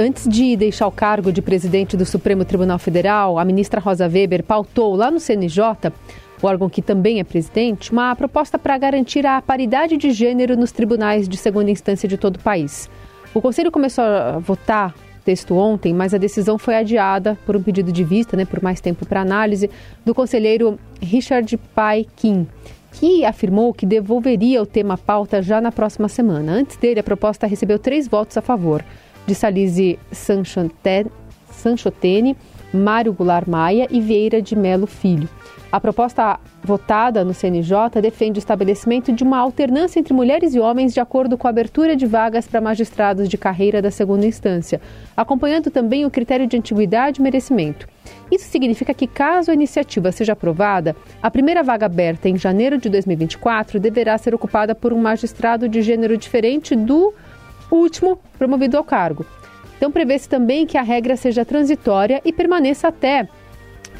antes de deixar o cargo de presidente do Supremo Tribunal Federal, a ministra Rosa Weber pautou lá no CNJ, o órgão que também é presidente, uma proposta para garantir a paridade de gênero nos tribunais de segunda instância de todo o país. O Conselho começou a votar texto ontem, mas a decisão foi adiada por um pedido de vista, né, por mais tempo para análise, do conselheiro Richard Pai Kim, que afirmou que devolveria o tema pauta já na próxima semana. Antes dele, a proposta recebeu três votos a favor, de Salise Sanchotene, Mário Goulart Maia e Vieira de Melo Filho. A proposta votada no CNJ defende o estabelecimento de uma alternância entre mulheres e homens de acordo com a abertura de vagas para magistrados de carreira da segunda instância, acompanhando também o critério de antiguidade e merecimento. Isso significa que, caso a iniciativa seja aprovada, a primeira vaga aberta em janeiro de 2024 deverá ser ocupada por um magistrado de gênero diferente do último promovido ao cargo. Então, prevê-se também que a regra seja transitória e permaneça até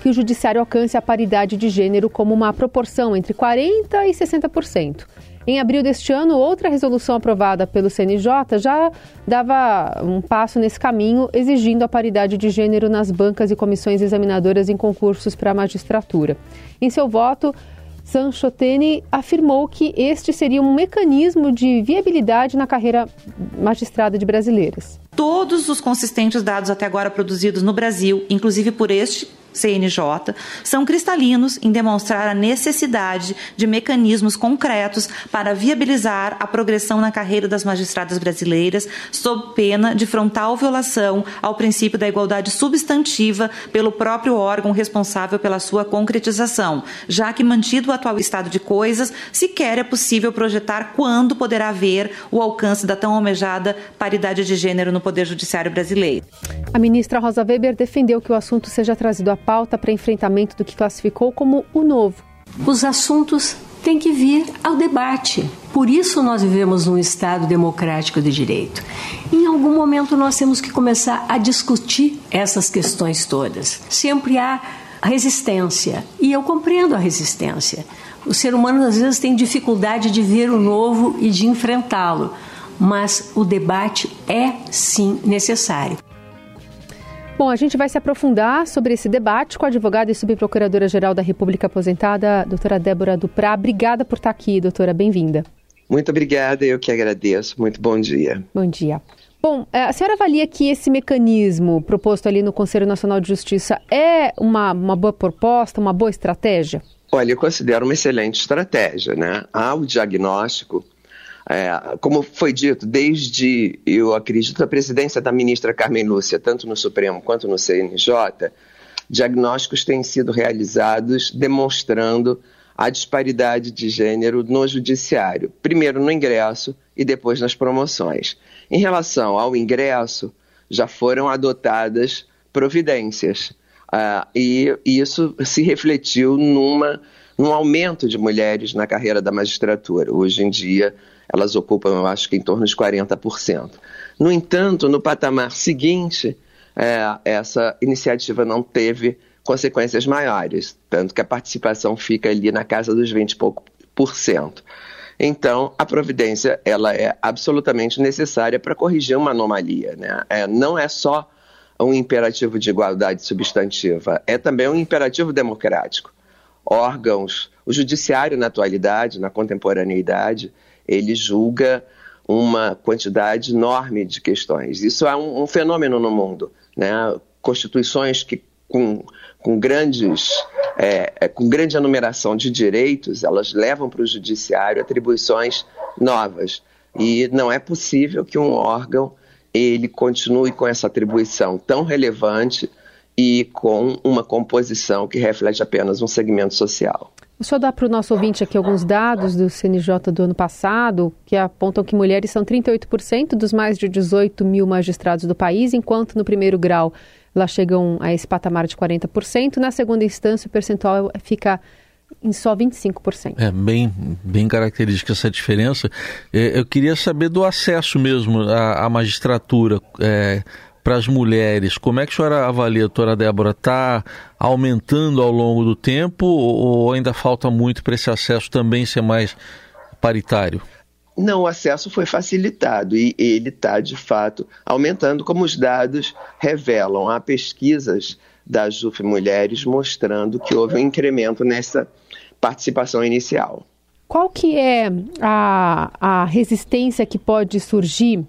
que o judiciário alcance a paridade de gênero como uma proporção entre 40% e 60%. Em abril deste ano, outra resolução aprovada pelo CNJ já dava um passo nesse caminho, exigindo a paridade de gênero nas bancas e comissões examinadoras em concursos para a magistratura. Em seu voto, Sanchotene afirmou que este seria um mecanismo de viabilidade na carreira magistrada de brasileiras. Todos os consistentes dados até agora produzidos no Brasil, inclusive por este CNJ, são cristalinos em demonstrar a necessidade de mecanismos concretos para viabilizar a progressão na carreira das magistradas brasileiras, sob pena de frontal violação ao princípio da igualdade substantiva pelo próprio órgão responsável pela sua concretização, já que, mantido o atual estado de coisas, sequer é possível projetar quando poderá haver o alcance da tão almejada paridade de gênero no Poder Judiciário brasileiro. A ministra Rosa Weber defendeu que o assunto seja trazido à pauta para enfrentamento do que classificou como o novo. Os assuntos têm que vir ao debate. Por isso nós vivemos num Estado democrático de direito. Em algum momento nós temos que começar a discutir essas questões todas. Sempre há resistência, e eu compreendo a resistência. O ser humano às vezes tem dificuldade de ver o novo e de enfrentá-lo, mas o debate é sim necessário. Bom, a gente vai se aprofundar sobre esse debate com a advogada e subprocuradora-geral da República aposentada, doutora Débora Duprá. Obrigada por estar aqui, doutora. Bem-vinda. Muito obrigada, eu que agradeço. Muito bom dia. Bom dia. Bom, é, a senhora avalia que esse mecanismo proposto ali no Conselho Nacional de Justiça é uma, uma boa proposta, uma boa estratégia? Olha, eu considero uma excelente estratégia, né? Há o diagnóstico é, como foi dito, desde, eu acredito, a presidência da ministra Carmen Lúcia, tanto no Supremo quanto no CNJ, diagnósticos têm sido realizados demonstrando a disparidade de gênero no judiciário, primeiro no ingresso e depois nas promoções. Em relação ao ingresso, já foram adotadas providências, uh, e isso se refletiu numa, num aumento de mulheres na carreira da magistratura. Hoje em dia, elas ocupam, eu acho que em torno de 40%. No entanto, no patamar seguinte, é, essa iniciativa não teve consequências maiores, tanto que a participação fica ali na casa dos 20 e pouco por cento. Então, a providência ela é absolutamente necessária para corrigir uma anomalia. Né? É, não é só um imperativo de igualdade substantiva, é também um imperativo democrático. Órgãos, o judiciário na atualidade, na contemporaneidade, ele julga uma quantidade enorme de questões. Isso é um, um fenômeno no mundo. Né? Constituições que, com, com, grandes, é, é, com grande enumeração de direitos, elas levam para o judiciário atribuições novas. E não é possível que um órgão ele continue com essa atribuição tão relevante e com uma composição que reflete apenas um segmento social. O senhor dá para o nosso ouvinte aqui alguns dados do CNJ do ano passado, que apontam que mulheres são 38% dos mais de 18 mil magistrados do país, enquanto no primeiro grau elas chegam a esse patamar de 40%. Na segunda instância, o percentual fica em só 25%. É bem, bem característica essa diferença. É, eu queria saber do acesso mesmo à, à magistratura. É, para as mulheres, como é que a senhora avalia, doutora Débora? Está aumentando ao longo do tempo ou ainda falta muito para esse acesso também ser mais paritário? não, o acesso foi facilitado e ele está, de fato, aumentando, como os dados revelam. Há pesquisas da JUF Mulheres mostrando que houve um incremento nessa participação inicial. Qual que é a, a resistência que pode surgir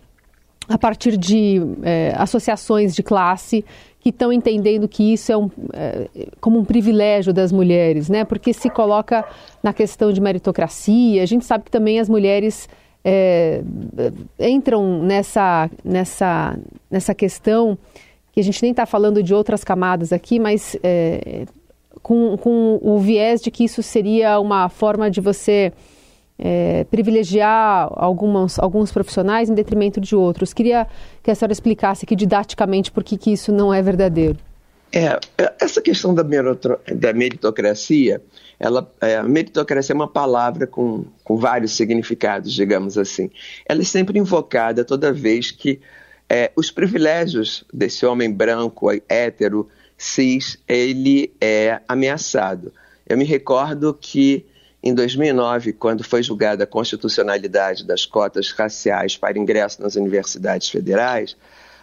a partir de é, associações de classe que estão entendendo que isso é, um, é, como um privilégio das mulheres, né? Porque se coloca na questão de meritocracia. A gente sabe que também as mulheres é, entram nessa, nessa, nessa questão que a gente nem está falando de outras camadas aqui, mas com, com o viés de que isso seria uma forma de você é, privilegiar algumas, alguns profissionais em detrimento de outros. Queria que a senhora explicasse aqui didaticamente por que, isso não é verdadeiro. É, essa questão da, da meritocracia, ela, é, meritocracia é uma palavra com, com vários significados, digamos assim. Ela é sempre invocada toda vez que é, os privilégios desse homem branco, hétero, cis, ele é ameaçado. Eu me recordo que em 2009, quando foi julgada a constitucionalidade das cotas raciais para ingresso nas universidades federais,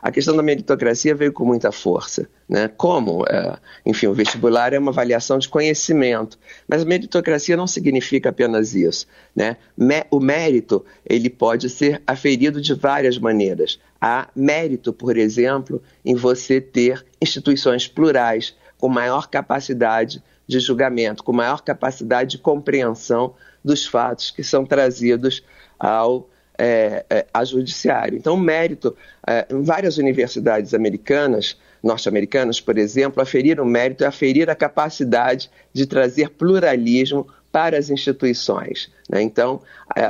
a questão da meritocracia veio com muita força. Né? Como? É, enfim, o vestibular é uma avaliação de conhecimento, mas a meritocracia não significa apenas isso. Né? O mérito ele pode ser aferido de várias maneiras. Há mérito, por exemplo, em você ter instituições plurais com maior capacidade de julgamento, com maior capacidade de compreensão dos fatos que são trazidos ao é, é, a judiciário. Então, o mérito, é, várias universidades americanas, norte-americanas, por exemplo, aferir o mérito é aferir a capacidade de trazer pluralismo para as instituições. Né? Então,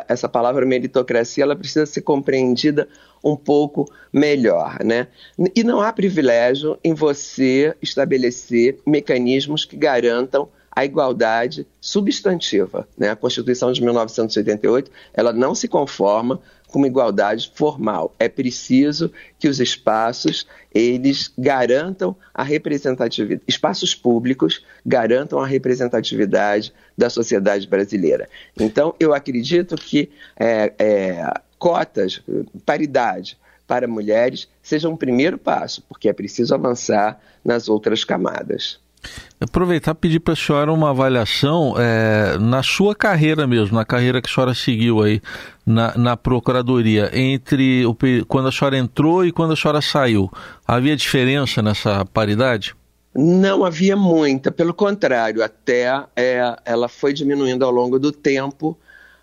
essa palavra meritocracia ela precisa ser compreendida um pouco melhor. Né? E não há privilégio em você estabelecer mecanismos que garantam a igualdade substantiva. Né? A Constituição de 1988 ela não se conforma com uma igualdade formal. É preciso que os espaços eles garantam a representatividade, espaços públicos garantam a representatividade da sociedade brasileira. Então, eu acredito que é, é, cotas, paridade para mulheres seja um primeiro passo, porque é preciso avançar nas outras camadas. Aproveitar e pedir para a senhora uma avaliação é, na sua carreira mesmo, na carreira que a senhora seguiu aí na, na Procuradoria, entre o, quando a senhora entrou e quando a senhora saiu. Havia diferença nessa paridade? Não havia muita, pelo contrário, até é, ela foi diminuindo ao longo do tempo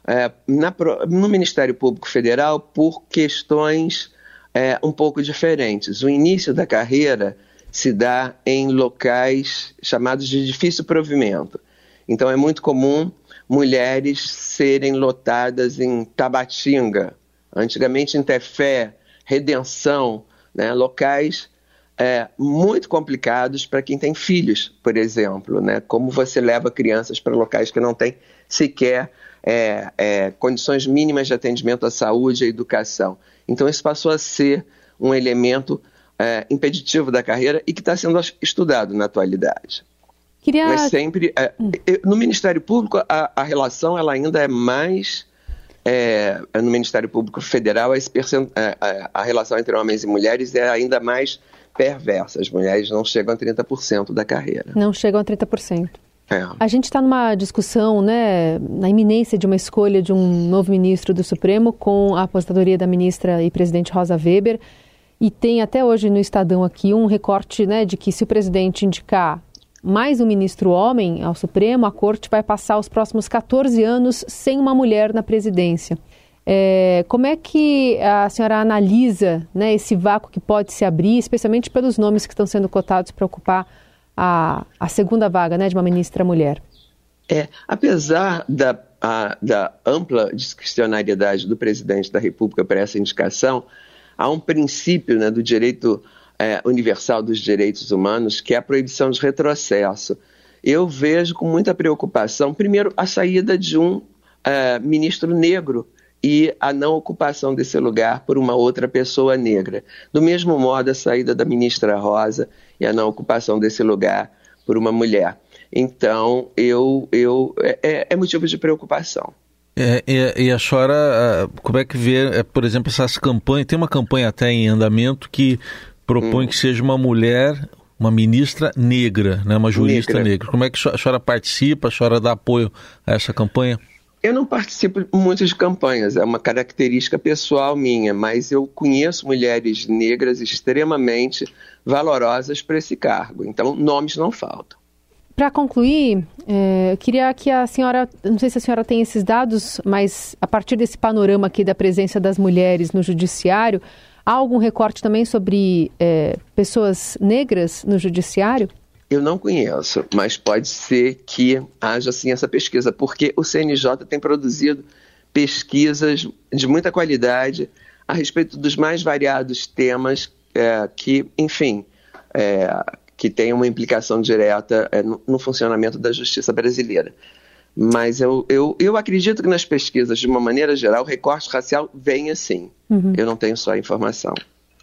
é, na, no Ministério Público Federal por questões é, um pouco diferentes. O início da carreira se dá em locais chamados de difícil provimento. Então é muito comum mulheres serem lotadas em Tabatinga, antigamente em Tefé, Redenção, né, locais é, muito complicados para quem tem filhos, por exemplo. Né, como você leva crianças para locais que não têm sequer é, é, condições mínimas de atendimento à saúde e à educação. Então isso passou a ser um elemento é, impeditivo da carreira e que está sendo estudado na atualidade. Queria... Mas sempre, é, hum. no Ministério Público, a, a, relação ela ainda é mais. É, no Ministério Público Federal, a, é, a relação entre homens e mulheres é ainda mais perversa. As mulheres não chegam a 30% da carreira. Não chegam a 30%. É. A gente está numa discussão, né, na iminência de uma escolha de um novo ministro do Supremo com a aposentadoria da ministra e presidente Rosa Weber. E tem até hoje no Estadão aqui um recorte né, de que se o presidente indicar mais um ministro homem ao Supremo, a corte vai passar os próximos 14 anos sem uma mulher na presidência. É, como é que a senhora analisa né, esse vácuo que pode se abrir, especialmente pelos nomes que estão sendo cotados para ocupar a, a segunda vaga né, de uma ministra mulher? É, apesar da, a, da ampla discricionariedade do presidente da República para essa indicação, há um princípio né, do direito é, universal dos direitos humanos que é a proibição de retrocesso. Eu vejo com muita preocupação, primeiro, a saída de um é, ministro negro e a não ocupação desse lugar por uma outra pessoa negra. Do mesmo modo, a saída da ministra Rosa e a não ocupação desse lugar por uma mulher. Então, eu, eu é, é, é motivo de preocupação. É, e, e, a senhora, como é que vê, é, por exemplo, essas campanhas? Tem uma campanha até em andamento que propõe hum. que seja uma mulher, uma ministra negra, né, uma jurista negra. negra. Como é que a senhora participa, a senhora dá apoio a essa campanha? Eu não participo muito de campanhas, é uma característica pessoal minha, mas eu conheço mulheres negras extremamente valorosas para esse cargo, então nomes não faltam. Para concluir, é, eu queria que a senhora, não sei se a senhora tem esses dados, mas a partir desse panorama aqui da presença das mulheres no judiciário, há algum recorte também sobre é, pessoas negras no judiciário? Eu não conheço, mas pode ser que haja sim essa pesquisa, porque o CNJ tem produzido pesquisas de muita qualidade a respeito dos mais variados temas é, que, enfim, é, que tem uma implicação direta é, no, no, funcionamento da justiça brasileira. Mas eu, eu, eu acredito que nas pesquisas, de uma maneira geral, o recorte racial vem assim. Uhum. Eu não tenho só a informação.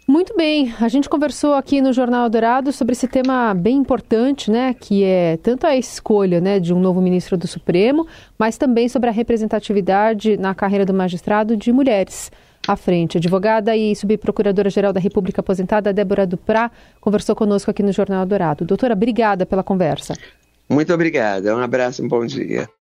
Muito bem, a gente conversou aqui no Jornal Dourado sobre esse tema bem importante, né, que é tanto a escolha, né, de um novo ministro do Supremo, mas também sobre a representatividade na carreira do magistrado de mulheres à frente. Advogada e subprocuradora-geral da República aposentada, Débora Duprá, conversou conosco aqui no Jornal Dourado. Doutora, obrigada pela conversa. Muito obrigada. Um abraço, um bom dia.